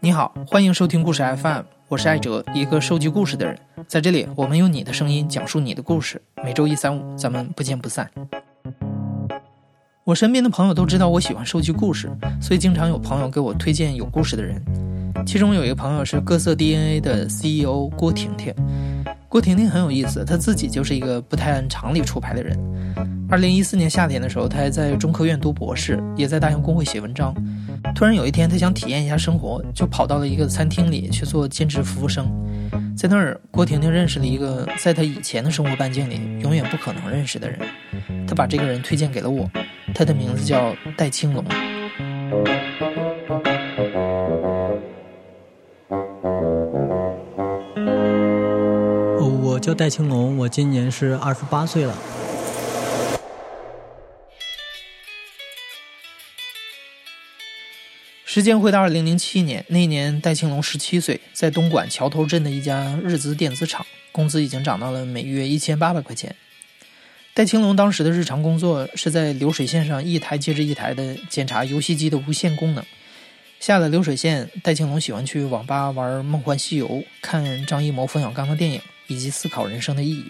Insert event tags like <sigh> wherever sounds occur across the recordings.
你好，欢迎收听故事 FM，我是艾哲，一个收集故事的人。在这里，我们用你的声音讲述你的故事。每周一、三、五，咱们不见不散。我身边的朋友都知道我喜欢收集故事，所以经常有朋友给我推荐有故事的人。其中有一个朋友是各色 DNA 的 CEO 郭婷婷。郭婷婷很有意思，她自己就是一个不太按常理出牌的人。二零一四年夏天的时候，他还在中科院读博士，也在大洋公会写文章。突然有一天，他想体验一下生活，就跑到了一个餐厅里去做兼职服务生。在那儿，郭婷婷认识了一个在她以前的生活半径里永远不可能认识的人。她把这个人推荐给了我，他的名字叫戴青龙。我叫戴青龙，我今年是二十八岁了。时间回到二零零七年，那一年戴青龙十七岁，在东莞桥头镇的一家日资电子厂，工资已经涨到了每月一千八百块钱。戴青龙当时的日常工作是在流水线上一台接着一台的检查游戏机的无线功能。下了流水线，戴青龙喜欢去网吧玩《梦幻西游》，看张艺谋、冯小刚的电影，以及思考人生的意义。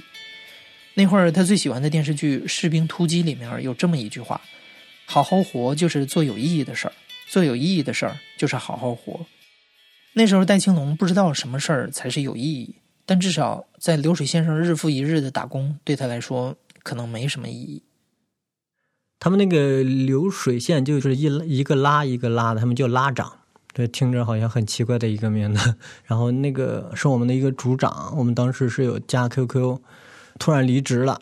那会儿他最喜欢的电视剧《士兵突击》里面有这么一句话：“好好活就是做有意义的事儿。”做有意义的事儿，就是好好活。那时候戴青龙不知道什么事儿才是有意义，但至少在流水线上日复一日的打工，对他来说可能没什么意义。他们那个流水线就是一一个拉一个拉的，他们叫拉长，对，听着好像很奇怪的一个名字。<laughs> 然后那个是我们的一个组长，我们当时是有加 QQ，突然离职了，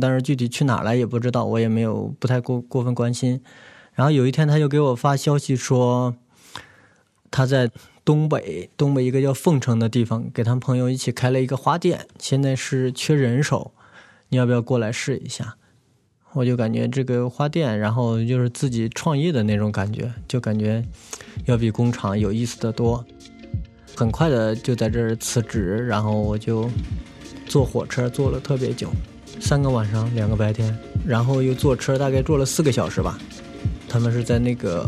但是具体去哪儿了也不知道，我也没有不太过过分关心。然后有一天，他就给我发消息说，他在东北，东北一个叫凤城的地方，给他朋友一起开了一个花店，现在是缺人手，你要不要过来试一下？我就感觉这个花店，然后就是自己创业的那种感觉，就感觉要比工厂有意思的多。很快的就在这儿辞职，然后我就坐火车坐了特别久，三个晚上，两个白天，然后又坐车，大概坐了四个小时吧。他们是在那个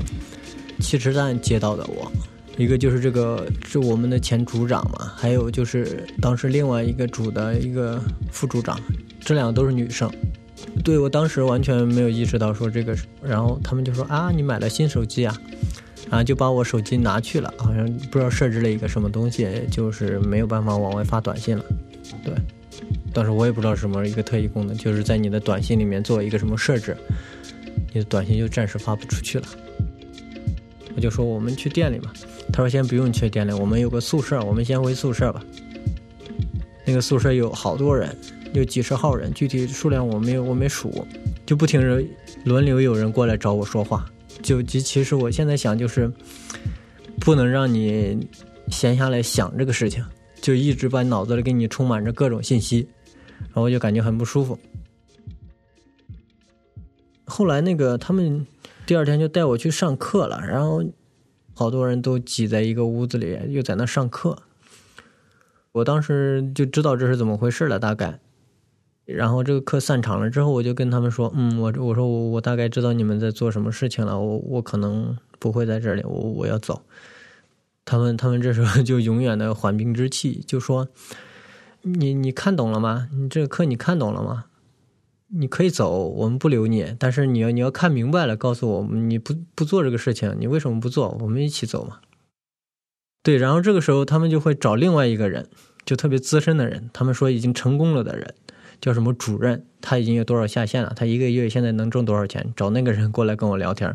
汽车站接到的我，一个就是这个是我们的前组长嘛，还有就是当时另外一个组的一个副组长，这两个都是女生。对我当时完全没有意识到说这个，然后他们就说啊，你买了新手机啊，然后就把我手机拿去了，好像不知道设置了一个什么东西，就是没有办法往外发短信了。对，当时我也不知道什么一个特异功能，就是在你的短信里面做一个什么设置。你的短信就暂时发不出去了，我就说我们去店里吧。他说先不用去店里，我们有个宿舍，我们先回宿舍吧。那个宿舍有好多人，有几十号人，具体数量我没有我没数，就不停着轮流有人过来找我说话。就其其实我现在想就是，不能让你闲下来想这个事情，就一直把脑子里给你充满着各种信息，然后就感觉很不舒服。后来那个他们第二天就带我去上课了，然后好多人都挤在一个屋子里，又在那上课。我当时就知道这是怎么回事了，大概。然后这个课散场了之后，我就跟他们说：“嗯，我我说我我大概知道你们在做什么事情了，我我可能不会在这里，我我要走。”他们他们这时候就永远的缓兵之气，就说：“你你看懂了吗？你这个课你看懂了吗？”你可以走，我们不留你。但是你要你要看明白了，告诉我们你不不做这个事情，你为什么不做？我们一起走嘛。对，然后这个时候他们就会找另外一个人，就特别资深的人，他们说已经成功了的人，叫什么主任，他已经有多少下线了，他一个月现在能挣多少钱？找那个人过来跟我聊天。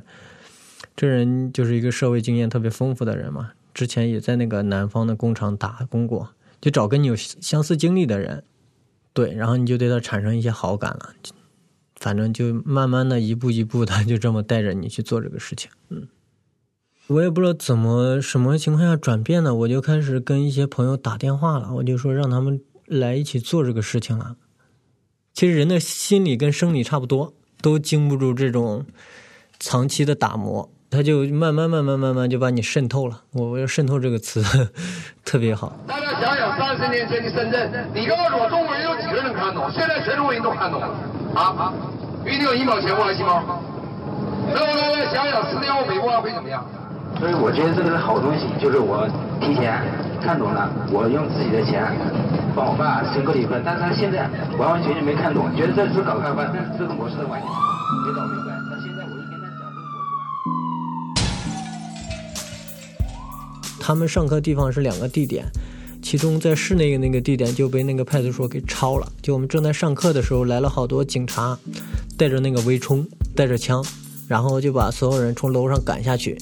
这人就是一个社会经验特别丰富的人嘛，之前也在那个南方的工厂打工过，就找跟你有相似经历的人。对，然后你就对他产生一些好感了，反正就慢慢的一步一步的就这么带着你去做这个事情。嗯，我也不知道怎么什么情况下转变的，我就开始跟一些朋友打电话了，我就说让他们来一起做这个事情了。其实人的心理跟生理差不多，都经不住这种长期的打磨。他就慢慢慢慢慢慢就把你渗透了。我我要渗透这个词 <laughs> 特别好。想想三十年前的深圳，你告诉我中国人有几个人看懂？现在全中国人都看懂了？啊！一定有一毛钱过来行吗？那我们来想想，十年后美国会怎么样？所以我觉得这个是好东西，就是我提前看懂了，我用自己的钱帮我爸申购了一份，但是他现在完完全全没看懂，觉得这是搞开发，但是这个模式的完全没搞明白。到现在我一跟他讲这个模式。他们上课地方是两个地点，其中在市内的那个地点就被那个派出所给抄了。就我们正在上课的时候，来了好多警察，带着那个微冲，带着枪，然后就把所有人从楼上赶下去。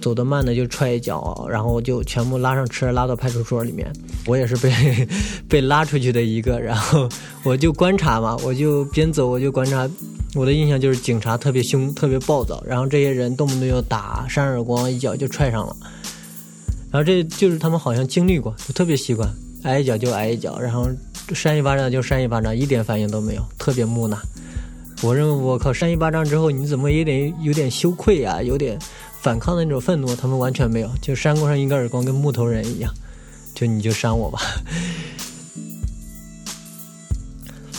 走得慢的就踹一脚，然后就全部拉上车拉到派出所里面。我也是被 <laughs> 被拉出去的一个，然后我就观察嘛，我就边走我就观察。我的印象就是警察特别凶，特别暴躁，然后这些人动不动就打、扇耳光，一脚就踹上了。然后这就是他们好像经历过，就特别习惯，挨一脚就挨一脚，然后扇一巴掌就扇一巴掌，一点反应都没有，特别木讷。我认为我靠，扇一巴掌之后你怎么也得有点羞愧啊，有点。反抗的那种愤怒，他们完全没有，就扇过上一个耳光，跟木头人一样，就你就扇我吧。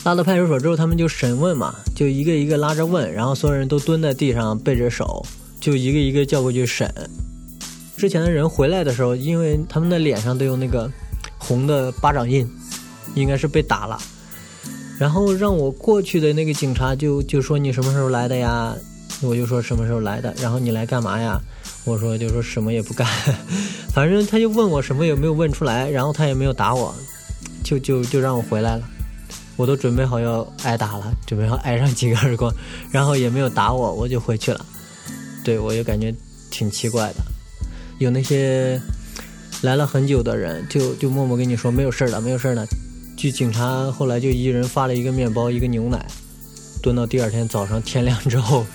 拉到派出所之后，他们就审问嘛，就一个一个拉着问，然后所有人都蹲在地上背着手，就一个一个叫过去审。之前的人回来的时候，因为他们的脸上都有那个红的巴掌印，应该是被打了。然后让我过去的那个警察就就说：“你什么时候来的呀？”我就说什么时候来的，然后你来干嘛呀？我说就说什么也不干，<laughs> 反正他就问我什么也没有问出来，然后他也没有打我，就就就让我回来了。我都准备好要挨打了，准备要挨上几个耳光，然后也没有打我，我就回去了。对我就感觉挺奇怪的，有那些来了很久的人，就就默默跟你说没有事儿了，没有事儿了。据警察后来就一人发了一个面包，一个牛奶，蹲到第二天早上天亮之后。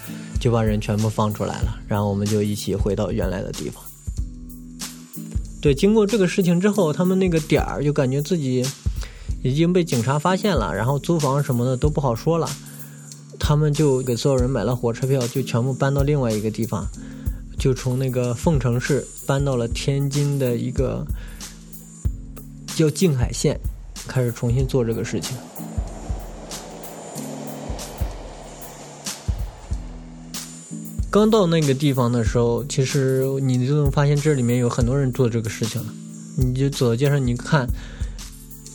就把人全部放出来了，然后我们就一起回到原来的地方。对，经过这个事情之后，他们那个点儿就感觉自己已经被警察发现了，然后租房什么的都不好说了。他们就给所有人买了火车票，就全部搬到另外一个地方，就从那个凤城市搬到了天津的一个叫静海县，开始重新做这个事情。刚到那个地方的时候，其实你就能发现这里面有很多人做这个事情了。你就走到街上，你看，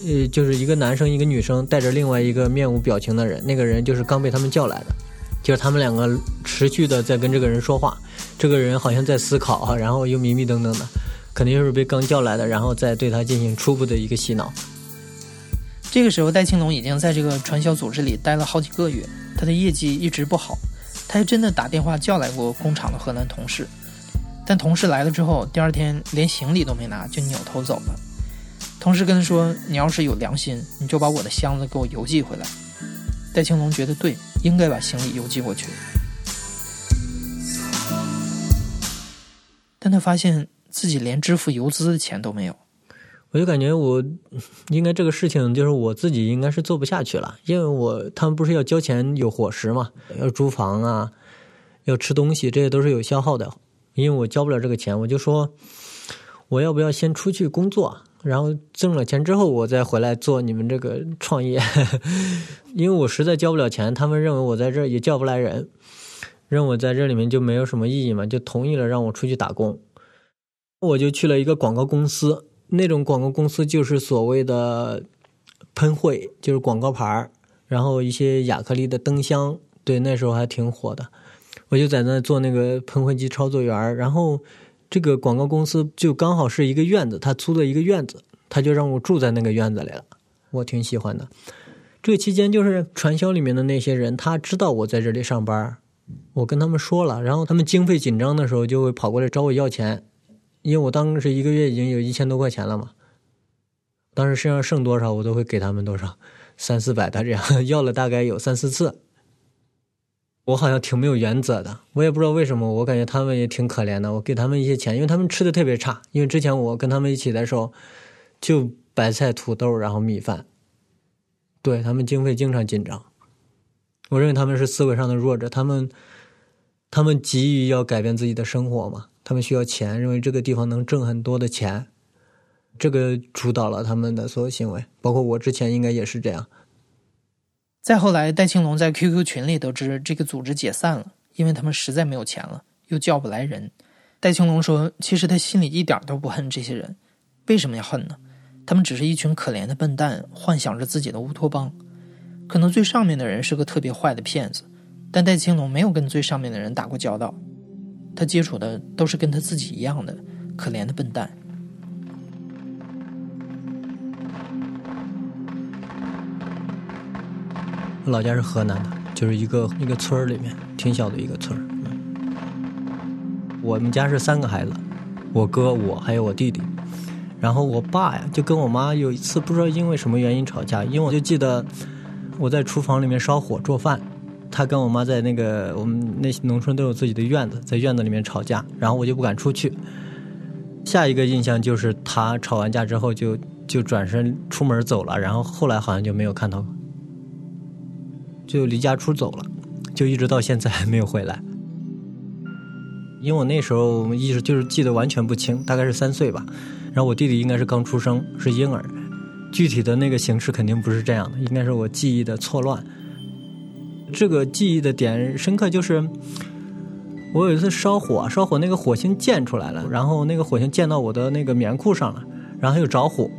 呃，就是一个男生，一个女生，带着另外一个面无表情的人，那个人就是刚被他们叫来的，就是他们两个持续的在跟这个人说话，这个人好像在思考，<laughs> 然后又迷迷瞪瞪的，肯定是被刚叫来的，然后再对他进行初步的一个洗脑。这个时候，戴青龙已经在这个传销组织里待了好几个月，他的业绩一直不好。他还真的打电话叫来过工厂的河南同事，但同事来了之后，第二天连行李都没拿就扭头走了。同事跟他说：“你要是有良心，你就把我的箱子给我邮寄回来。”戴青龙觉得对，应该把行李邮寄过去。但他发现自己连支付邮资的钱都没有。我就感觉我应该这个事情就是我自己应该是做不下去了，因为我他们不是要交钱有伙食嘛，要租房啊，要吃东西，这些都是有消耗的。因为我交不了这个钱，我就说我要不要先出去工作，然后挣了钱之后我再回来做你们这个创业。<laughs> 因为我实在交不了钱，他们认为我在这儿也叫不来人，认为我在这里面就没有什么意义嘛，就同意了让我出去打工。我就去了一个广告公司。那种广告公司就是所谓的喷绘，就是广告牌儿，然后一些亚克力的灯箱，对，那时候还挺火的。我就在那做那个喷绘机操作员然后这个广告公司就刚好是一个院子，他租的一个院子，他就让我住在那个院子里了，我挺喜欢的。这期间就是传销里面的那些人，他知道我在这里上班，我跟他们说了，然后他们经费紧张的时候就会跑过来找我要钱。因为我当时一个月已经有一千多块钱了嘛，当时身上剩多少我都会给他们多少，三四百的这样 <laughs> 要了大概有三四次。我好像挺没有原则的，我也不知道为什么，我感觉他们也挺可怜的。我给他们一些钱，因为他们吃的特别差。因为之前我跟他们一起的时候，就白菜、土豆，然后米饭。对他们经费经常紧张，我认为他们是思维上的弱者，他们他们急于要改变自己的生活嘛。他们需要钱，认为这个地方能挣很多的钱，这个主导了他们的所有行为。包括我之前应该也是这样。再后来，戴青龙在 QQ 群里得知这个组织解散了，因为他们实在没有钱了，又叫不来人。戴青龙说：“其实他心里一点都不恨这些人，为什么要恨呢？他们只是一群可怜的笨蛋，幻想着自己的乌托邦。可能最上面的人是个特别坏的骗子，但戴青龙没有跟最上面的人打过交道，他接触的都是跟他自己一样的可怜的笨蛋。”老家是河南的，就是一个一个村儿里面挺小的一个村儿。我们家是三个孩子，我哥我还有我弟弟。然后我爸呀，就跟我妈有一次不知道因为什么原因吵架，因为我就记得我在厨房里面烧火做饭，他跟我妈在那个我们那些农村都有自己的院子，在院子里面吵架，然后我就不敢出去。下一个印象就是他吵完架之后就就转身出门走了，然后后来好像就没有看到。就离家出走了，就一直到现在还没有回来。因为我那时候意识就是记得完全不清，大概是三岁吧。然后我弟弟应该是刚出生，是婴儿。具体的那个形式肯定不是这样的，应该是我记忆的错乱。这个记忆的点深刻就是，我有一次烧火，烧火那个火星溅出来了，然后那个火星溅到我的那个棉裤上了，然后又着火，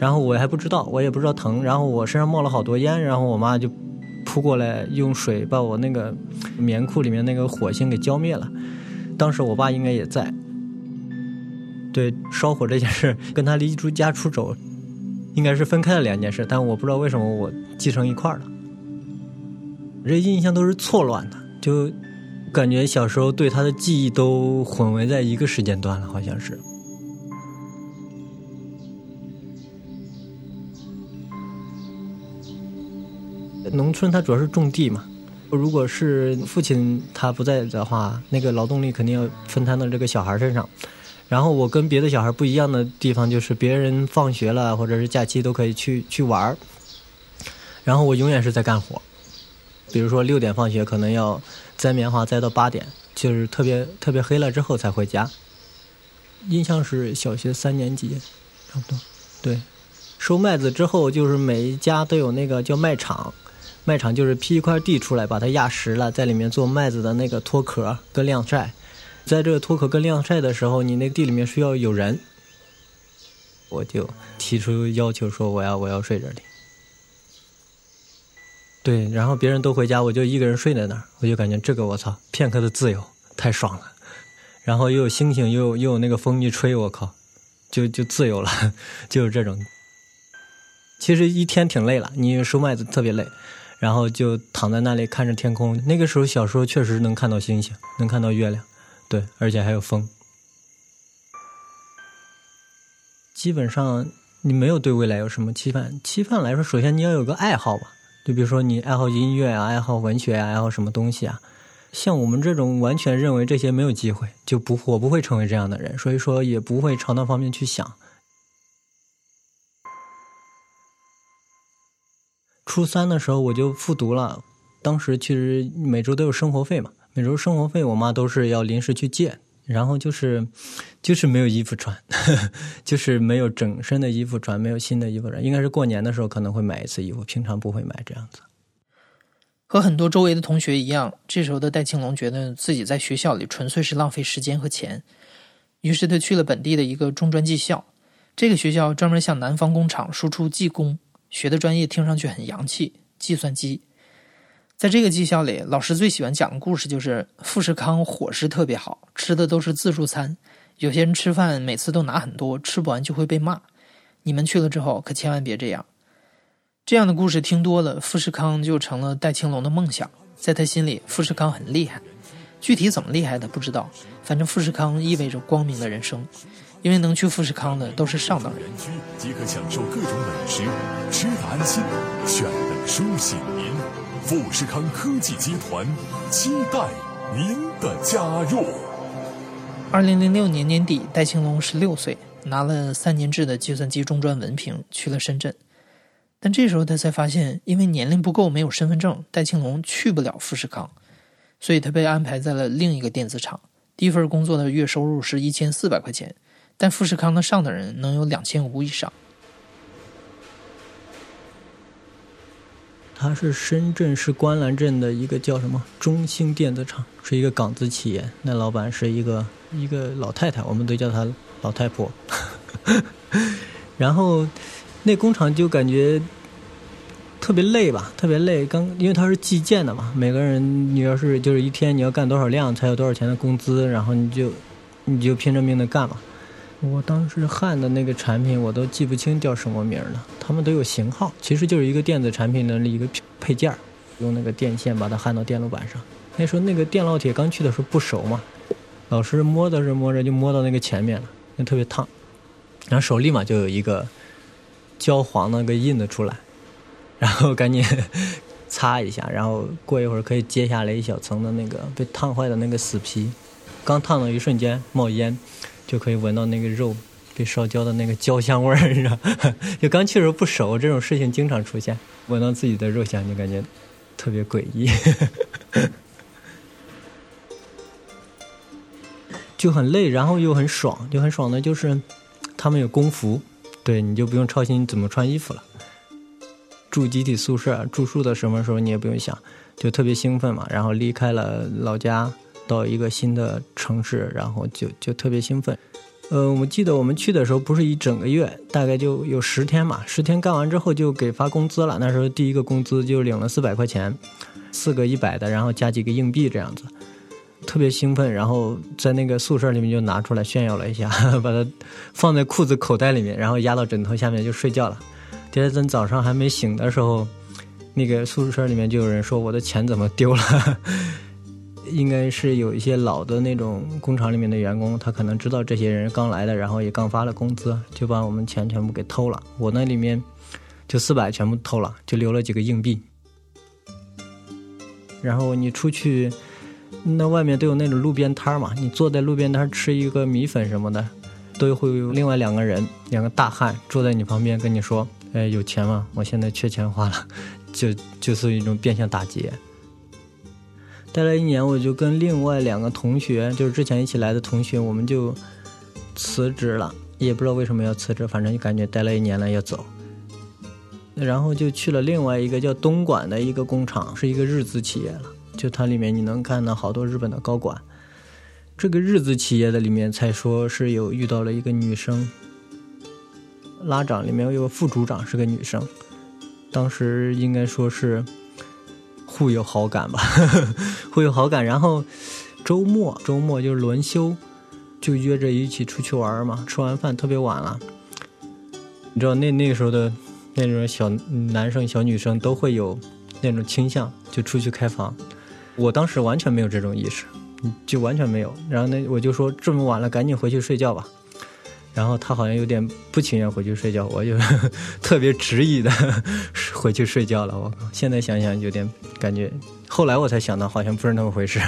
然后我还不知道，我也不知道疼，然后我身上冒了好多烟，然后我妈就。扑过来，用水把我那个棉裤里面那个火星给浇灭了。当时我爸应该也在。对，烧火这件事跟他离出家出走，应该是分开的两件事，但我不知道为什么我记成一块了。这印象都是错乱的，就感觉小时候对他的记忆都混为在一个时间段了，好像是。农村它主要是种地嘛，如果是父亲他不在的话，那个劳动力肯定要分摊到这个小孩身上。然后我跟别的小孩不一样的地方就是，别人放学了或者是假期都可以去去玩儿，然后我永远是在干活。比如说六点放学，可能要摘棉花摘到八点，就是特别特别黑了之后才回家。印象是小学三年级，差不多。对，收麦子之后就是每一家都有那个叫麦场。卖场就是批一块地出来，把它压实了，在里面做麦子的那个脱壳跟晾晒。在这个脱壳跟晾晒的时候，你那地里面需要有人，我就提出要求说我要我要睡这里。对，然后别人都回家，我就一个人睡在那儿，我就感觉这个我操，片刻的自由太爽了。然后又有星星，又有又有那个风一吹，我靠，就就自由了，<laughs> 就是这种。其实一天挺累了，你收麦子特别累。然后就躺在那里看着天空。那个时候小时候确实能看到星星，能看到月亮，对，而且还有风。基本上你没有对未来有什么期盼。期盼来说，首先你要有个爱好吧，就比如说你爱好音乐啊，爱好文学啊，爱好什么东西啊。像我们这种完全认为这些没有机会，就不我不会成为这样的人，所以说也不会朝那方面去想。初三的时候我就复读了，当时其实每周都有生活费嘛，每周生活费我妈都是要临时去借，然后就是就是没有衣服穿，<laughs> 就是没有整身的衣服穿，没有新的衣服穿，应该是过年的时候可能会买一次衣服，平常不会买这样子。和很多周围的同学一样，这时候的戴庆龙觉得自己在学校里纯粹是浪费时间和钱，于是他去了本地的一个中专技校，这个学校专门向南方工厂输出技工。学的专业听上去很洋气，计算机。在这个技校里，老师最喜欢讲的故事就是富士康伙食特别好，吃的都是自助餐。有些人吃饭每次都拿很多，吃不完就会被骂。你们去了之后可千万别这样。这样的故事听多了，富士康就成了戴青龙的梦想。在他心里，富士康很厉害，具体怎么厉害的不知道，反正富士康意味着光明的人生。因为能去富士康的都是上等人，即可享受各种美食，吃的安心，选的舒心。您，富士康科技集团期待您的加入。二零零六年年底，戴青龙十六岁，拿了三年制的计算机中专文凭，去了深圳。但这时候他才发现，因为年龄不够，没有身份证，戴庆龙去不了富士康，所以他被安排在了另一个电子厂。第一份工作的月收入是一千四百块钱。但富士康的上的人能有两千五以上。他是深圳市观澜镇的一个叫什么中兴电子厂，是一个港资企业。那老板是一个一个老太太，我们都叫她老太婆。<laughs> 然后那工厂就感觉特别累吧，特别累。刚因为他是计件的嘛，每个人你要是就是一天你要干多少量才有多少钱的工资，然后你就你就拼着命的干嘛。我当时焊的那个产品我都记不清叫什么名了，他们都有型号，其实就是一个电子产品的一个配件用那个电线把它焊到电路板上。那时候那个电烙铁刚去的时候不熟嘛，老师摸的是摸着就摸到那个前面了，那特别烫，然后手立马就有一个焦黄那个印子出来，然后赶紧 <laughs> 擦一下，然后过一会儿可以揭下来一小层的那个被烫坏的那个死皮，刚烫的一瞬间冒烟。就可以闻到那个肉被烧焦的那个焦香味儿，你知道？就刚去的时候不熟，这种事情经常出现。闻到自己的肉香，就感觉特别诡异，<laughs> 就很累，然后又很爽，就很爽的就是他们有工服，对，你就不用操心怎么穿衣服了。住集体宿舍住宿的什么时候你也不用想，就特别兴奋嘛。然后离开了老家。到一个新的城市，然后就就特别兴奋。呃，我记得我们去的时候不是一整个月，大概就有十天嘛。十天干完之后就给发工资了。那时候第一个工资就领了四百块钱，四个一百的，然后加几个硬币这样子，特别兴奋。然后在那个宿舍里面就拿出来炫耀了一下，<laughs> 把它放在裤子口袋里面，然后压到枕头下面就睡觉了。第二天早上还没醒的时候，那个宿舍里面就有人说我的钱怎么丢了。应该是有一些老的那种工厂里面的员工，他可能知道这些人刚来的，然后也刚发了工资，就把我们钱全部给偷了。我那里面就四百全部偷了，就留了几个硬币。然后你出去，那外面都有那种路边摊嘛，你坐在路边摊吃一个米粉什么的，都会有另外两个人，两个大汉坐在你旁边跟你说：“哎，有钱吗？我现在缺钱花了。”就就是一种变相打劫。待了一年，我就跟另外两个同学，就是之前一起来的同学，我们就辞职了，也不知道为什么要辞职，反正就感觉待了一年了要走，然后就去了另外一个叫东莞的一个工厂，是一个日资企业了，就它里面你能看到好多日本的高管。这个日资企业的里面才说是有遇到了一个女生，拉长里面有个副组长是个女生，当时应该说是。互有好感吧，<laughs> 互有好感。然后周末周末就是轮休，就约着一起出去玩嘛。吃完饭特别晚了，你知道那那个时候的那种小男生小女生都会有那种倾向，就出去开房。我当时完全没有这种意识，就完全没有。然后那我就说这么晚了，赶紧回去睡觉吧。然后他好像有点不情愿回去睡觉，我就 <laughs> 特别执意的 <laughs> 回去睡觉了。我靠！现在想想有点感觉，后来我才想到好像不是那么回事，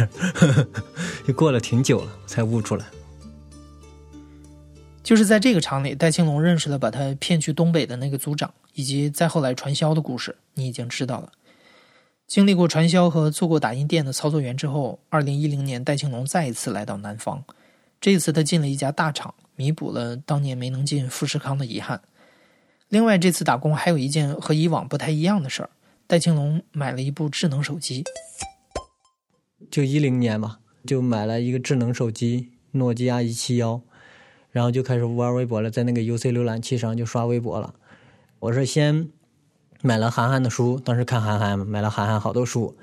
<laughs> 就过了挺久了才悟出来。就是在这个厂里，戴庆龙认识了把他骗去东北的那个组长，以及再后来传销的故事，你已经知道了。经历过传销和做过打印店的操作员之后，二零一零年，戴庆龙再一次来到南方，这次他进了一家大厂。弥补了当年没能进富士康的遗憾。另外，这次打工还有一件和以往不太一样的事儿：戴青龙买了一部智能手机。就一零年吧，就买了一个智能手机，诺基亚一七幺，然后就开始玩微博了，在那个 UC 浏览器上就刷微博了。我是先买了韩寒的书，当时看韩寒，买了韩寒好多书。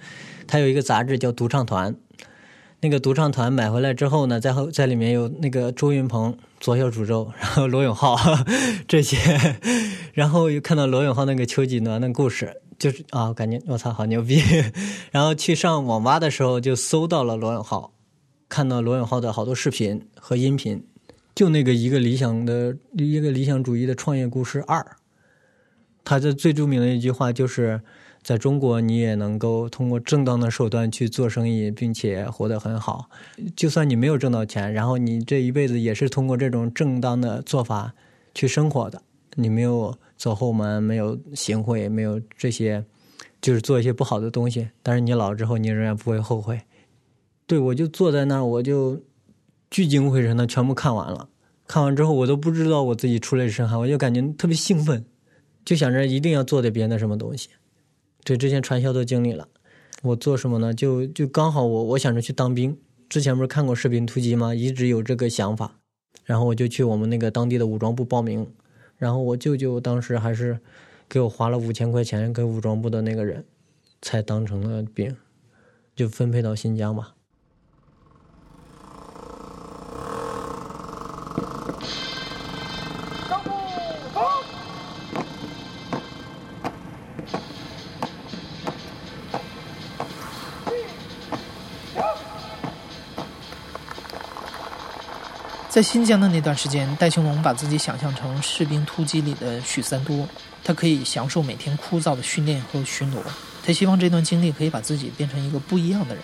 他有一个杂志叫《独唱团》。那个独唱团买回来之后呢，在后在里面有那个周云鹏、左小诅咒，<laughs> 然后罗永浩 <laughs> 这些，然后又看到罗永浩那个秋瑾暖的故事，就是啊，感觉我操好牛逼。<laughs> 然后去上网吧的时候就搜到了罗永浩，看到罗永浩的好多视频和音频，就那个一个理想的一个理想主义的创业故事二，他的最著名的一句话就是。在中国，你也能够通过正当的手段去做生意，并且活得很好。就算你没有挣到钱，然后你这一辈子也是通过这种正当的做法去生活的。你没有走后门，没有行贿，没有这些，就是做一些不好的东西。但是你老了之后，你仍然不会后悔。对我就坐在那儿，我就聚精会神的全部看完了。看完之后，我都不知道我自己出了一身汗，我就感觉特别兴奋，就想着一定要做点别的什么东西。对，之前传销都经历了。我做什么呢？就就刚好我我想着去当兵。之前不是看过《士兵突击》吗？一直有这个想法，然后我就去我们那个当地的武装部报名。然后我舅舅当时还是给我花了五千块钱，给武装部的那个人才当成了兵，就分配到新疆吧。在新疆的那段时间，戴兴龙把自己想象成《士兵突击》里的许三多，他可以享受每天枯燥的训练和巡逻。他希望这段经历可以把自己变成一个不一样的人。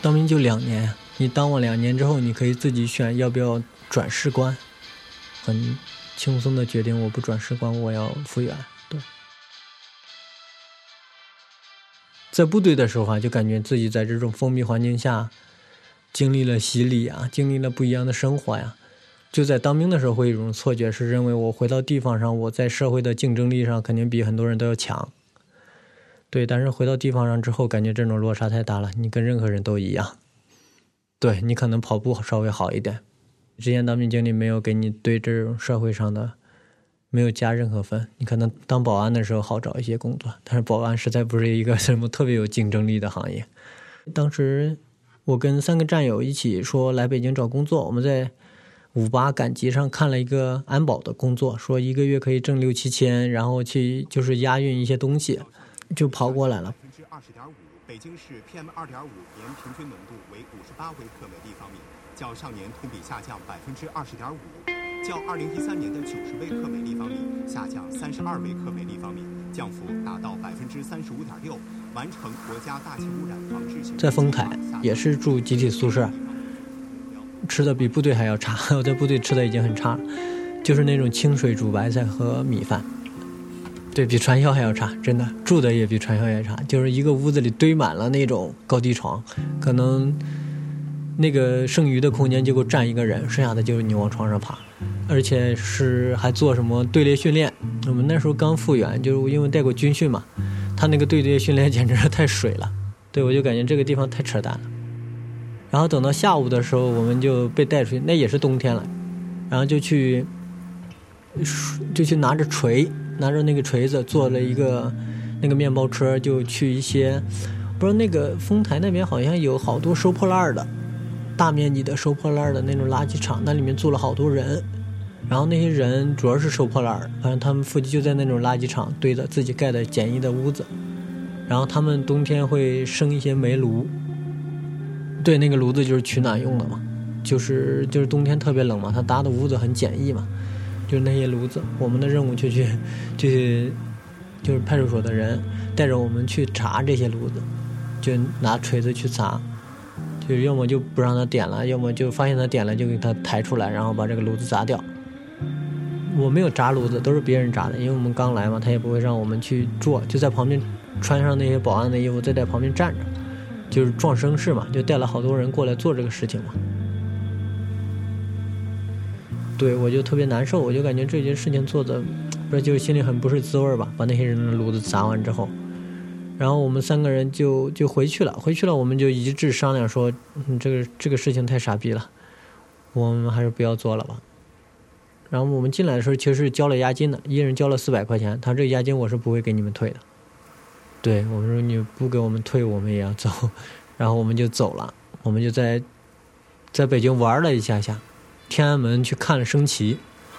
当兵就两年，你当完两年之后，你可以自己选要不要转士官，很轻松的决定，我不转士官，我要复员。对，在部队的时候啊，就感觉自己在这种封闭环境下。经历了洗礼啊，经历了不一样的生活呀，就在当兵的时候会有一种错觉，是认为我回到地方上，我在社会的竞争力上肯定比很多人都要强。对，但是回到地方上之后，感觉这种落差太大了，你跟任何人都一样。对你可能跑步稍微好一点，之前当兵经历没有给你对这种社会上的没有加任何分。你可能当保安的时候好找一些工作，但是保安实在不是一个什么特别有竞争力的行业。当时。我跟三个战友一起说来北京找工作，我们在五八赶集上看了一个安保的工作，说一个月可以挣六七千，然后去就是押运一些东西，就跑过来了。百分之二十点五，北京市 PM 二点五年平均浓度为五十八微克每立方米，较上年同比下降百分之二十点五，较二零一三年的九十微克每立方米下降三十二微克每立方米，降幅达到百分之三十五点六。完成国家大气污染防治在丰台也是住集体宿舍，吃的比部队还要差。<laughs> 我在部队吃的已经很差了，就是那种清水煮白菜和米饭，对比传销还要差，真的住的也比传销也差。就是一个屋子里堆满了那种高低床，可能那个剩余的空间就够站一个人，剩下的就是你往床上爬，而且是还做什么队列训练。我们那时候刚复员，就是因为带过军训嘛。他那个队列训练简直是太水了，<laughs> 对我就感觉这个地方太扯淡了。然后等到下午的时候，我们就被带出去，那也是冬天了，然后就去，就去拿着锤，拿着那个锤子，做了一个那个面包车，就去一些，不知道那个丰台那边好像有好多收破烂的，大面积的收破烂的那种垃圾场，那里面住了好多人。然后那些人主要是收破烂儿，反正他们附近就在那种垃圾场堆的自己盖的简易的屋子，然后他们冬天会生一些煤炉，对，那个炉子就是取暖用的嘛，就是就是冬天特别冷嘛，他搭的屋子很简易嘛，就是那些炉子。我们的任务就去，就去，就是派出所的人带着我们去查这些炉子，就拿锤子去砸。就要么就不让他点了，要么就发现他点了就给他抬出来，然后把这个炉子砸掉。我没有扎炉子，都是别人扎的，因为我们刚来嘛，他也不会让我们去做，就在旁边穿上那些保安的衣服，再在旁边站着，就是壮声势嘛，就带了好多人过来做这个事情嘛。对我就特别难受，我就感觉这件事情做的，不是就是心里很不是滋味吧？把那些人的炉子砸完之后，然后我们三个人就就回去了，回去了我们就一致商量说，嗯这个这个事情太傻逼了，我们还是不要做了吧。然后我们进来的时候，其实是交了押金的，一人交了四百块钱。他这个押金我是不会给你们退的。对我们说你不给我们退，我们也要走。<laughs> 然后我们就走了，我们就在在北京玩了一下下，天安门去看了升旗，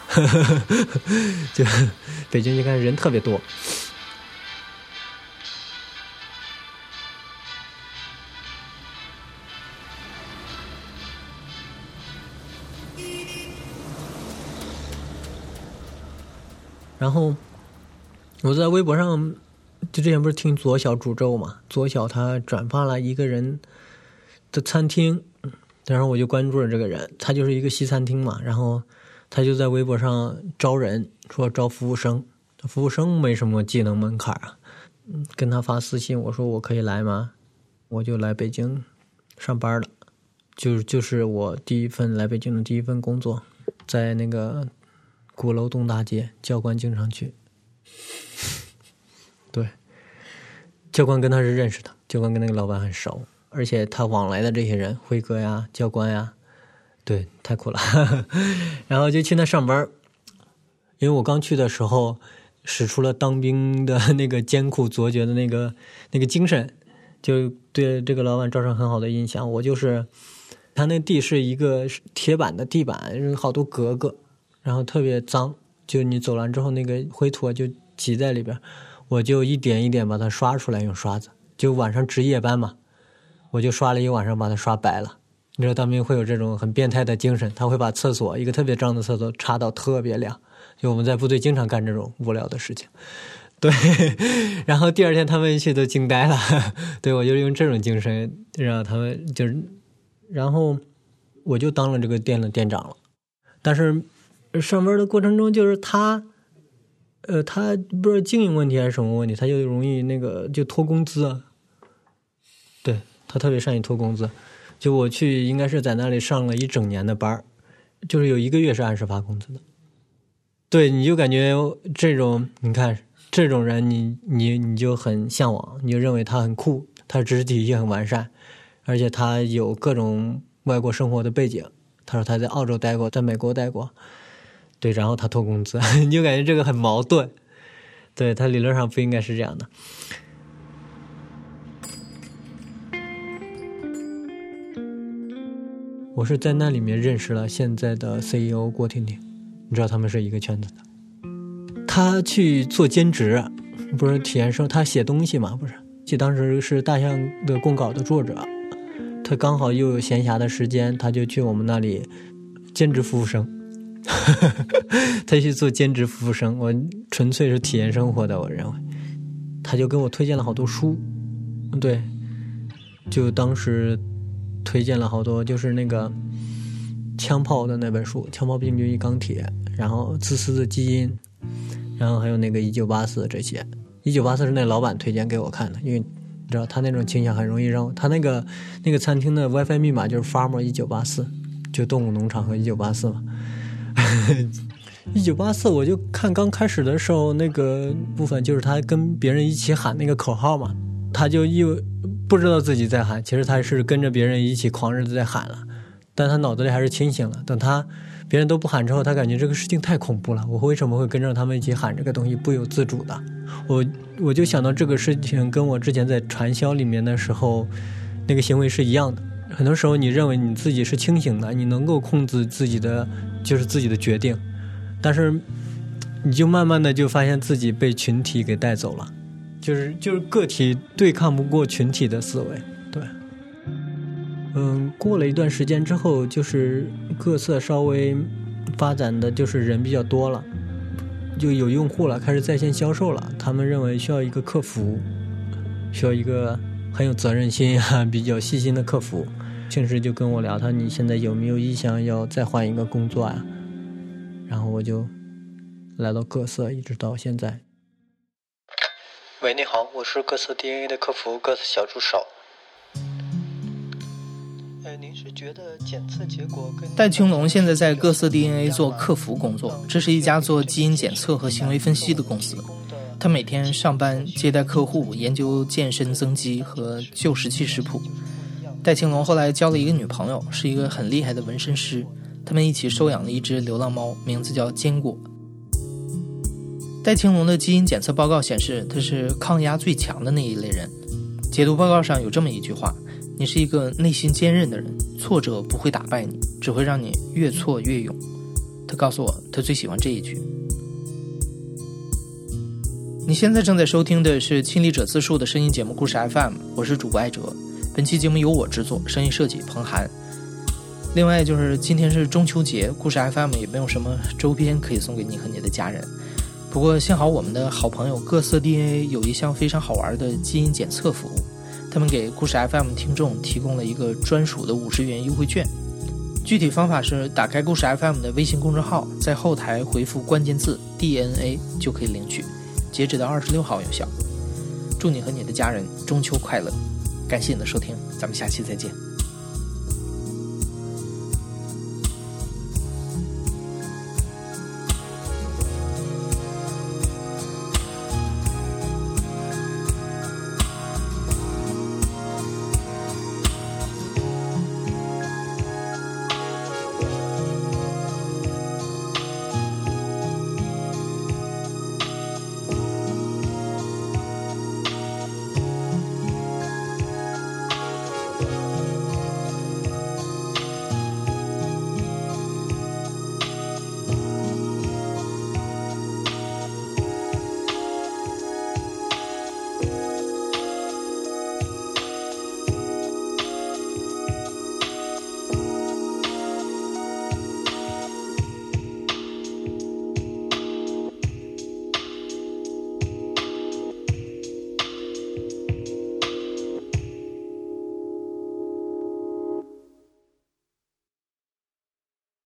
<laughs> 就北京你看人特别多。然后我在微博上，就之前不是听左小诅咒嘛？左小他转发了一个人的餐厅，然后我就关注了这个人。他就是一个西餐厅嘛，然后他就在微博上招人，说招服务生。服务生没什么技能门槛啊，跟他发私信，我说我可以来吗？我就来北京上班了，就就是我第一份来北京的第一份工作，在那个。鼓楼东大街，教官经常去。<laughs> 对，教官跟他是认识的，教官跟那个老板很熟，而且他往来的这些人，辉哥呀、教官呀，对，太酷了。<laughs> 然后就去那上班，因为我刚去的时候，使出了当兵的 <laughs> 那个艰苦卓绝的那个那个精神，就对这个老板造成很好的印象。我就是，他那地是一个铁板的地板，好多格格，然后特别脏，就你走完之后，那个灰土啊就挤在里边。我就一点一点把它刷出来，用刷子。就晚上值夜班嘛，我就刷了一晚上，把它刷白了。你知道当兵会有这种很变态的精神，他会把厕所一个特别脏的厕所擦到特别亮。就我们在部队经常干这种无聊的事情，对。<laughs> 然后第二天他们一切都惊呆了，对我就用这种精神让他们就是，然后我就当了这个店的店长了。但是上班的过程中，就是他。呃，他不知道经营问题还是什么问题，他就容易那个就拖工资。对他特别善于拖工资，就我去应该是在那里上了一整年的班，就是有一个月是按时发工资的。对，你就感觉这种，你看这种人你，你你你就很向往，你就认为他很酷，他知识体系很完善，而且他有各种外国生活的背景。他说他在澳洲待过，在美国待过。对，然后他拖工资，<laughs> 你就感觉这个很矛盾。对他理论上不应该是这样的。我是在那里面认识了现在的 CEO 郭婷婷，你知道他们是一个圈子的。他去做兼职，不是体验生，他写东西嘛，不是？就当时是大象的供稿的作者，他刚好又有闲暇的时间，他就去我们那里兼职服务生。<laughs> 他去做兼职服务生，我纯粹是体验生活的。我认为，他就给我推荐了好多书，对，就当时推荐了好多，就是那个枪炮的那本书《枪炮、病菌与钢铁》，然后《自私的基因》，然后还有那个《一九八四》这些。《一九八四》是那老板推荐给我看的，因为你知道他那种倾向很容易让我，他那个那个餐厅的 WiFi 密码就是 Farmer 一九八四，就动物农场和一九八四嘛。<laughs> 一九八四，我就看刚开始的时候那个部分，就是他跟别人一起喊那个口号嘛，他就一不知道自己在喊，其实他是跟着别人一起狂热的在喊了，但他脑子里还是清醒了。等他别人都不喊之后，他感觉这个事情太恐怖了，我为什么会跟着他们一起喊这个东西不由自主的？我我就想到这个事情跟我之前在传销里面的时候那个行为是一样的。很多时候，你认为你自己是清醒的，你能够控制自己的，就是自己的决定，但是你就慢慢的就发现自己被群体给带走了，就是就是个体对抗不过群体的思维，对。嗯，过了一段时间之后，就是各色稍微发展的就是人比较多了，就有用户了，开始在线销售了。他们认为需要一个客服，需要一个很有责任心啊、比较细心的客服。平时就跟我聊，他你现在有没有意向要再换一个工作啊？然后我就来到各色，一直到现在。喂，你好，我是各色 DNA 的客服，各色小助手。呃，您是觉得检测结果跟戴青龙现在在各色 DNA 做客服工作，这是一家做基因检测和行为分析的公司。他每天上班接待客户，研究健身增肌和旧石器食谱。戴青龙后来交了一个女朋友，是一个很厉害的纹身师。他们一起收养了一只流浪猫，名字叫坚果。戴青龙的基因检测报告显示，他是抗压最强的那一类人。解读报告上有这么一句话：“你是一个内心坚韧的人，挫折不会打败你，只会让你越挫越勇。”他告诉我，他最喜欢这一句。你现在正在收听的是《亲历者自述》的声音节目故事 FM，我是主播艾哲。本期节目由我制作，声音设计彭涵。另外就是今天是中秋节，故事 FM 也没有什么周边可以送给你和你的家人。不过幸好我们的好朋友各色 DNA 有一项非常好玩的基因检测服务，他们给故事 FM 听众提供了一个专属的五十元优惠券。具体方法是打开故事 FM 的微信公众号，在后台回复关键字 DNA 就可以领取，截止到二十六号有效。祝你和你的家人中秋快乐！感谢你的收听，咱们下期再见。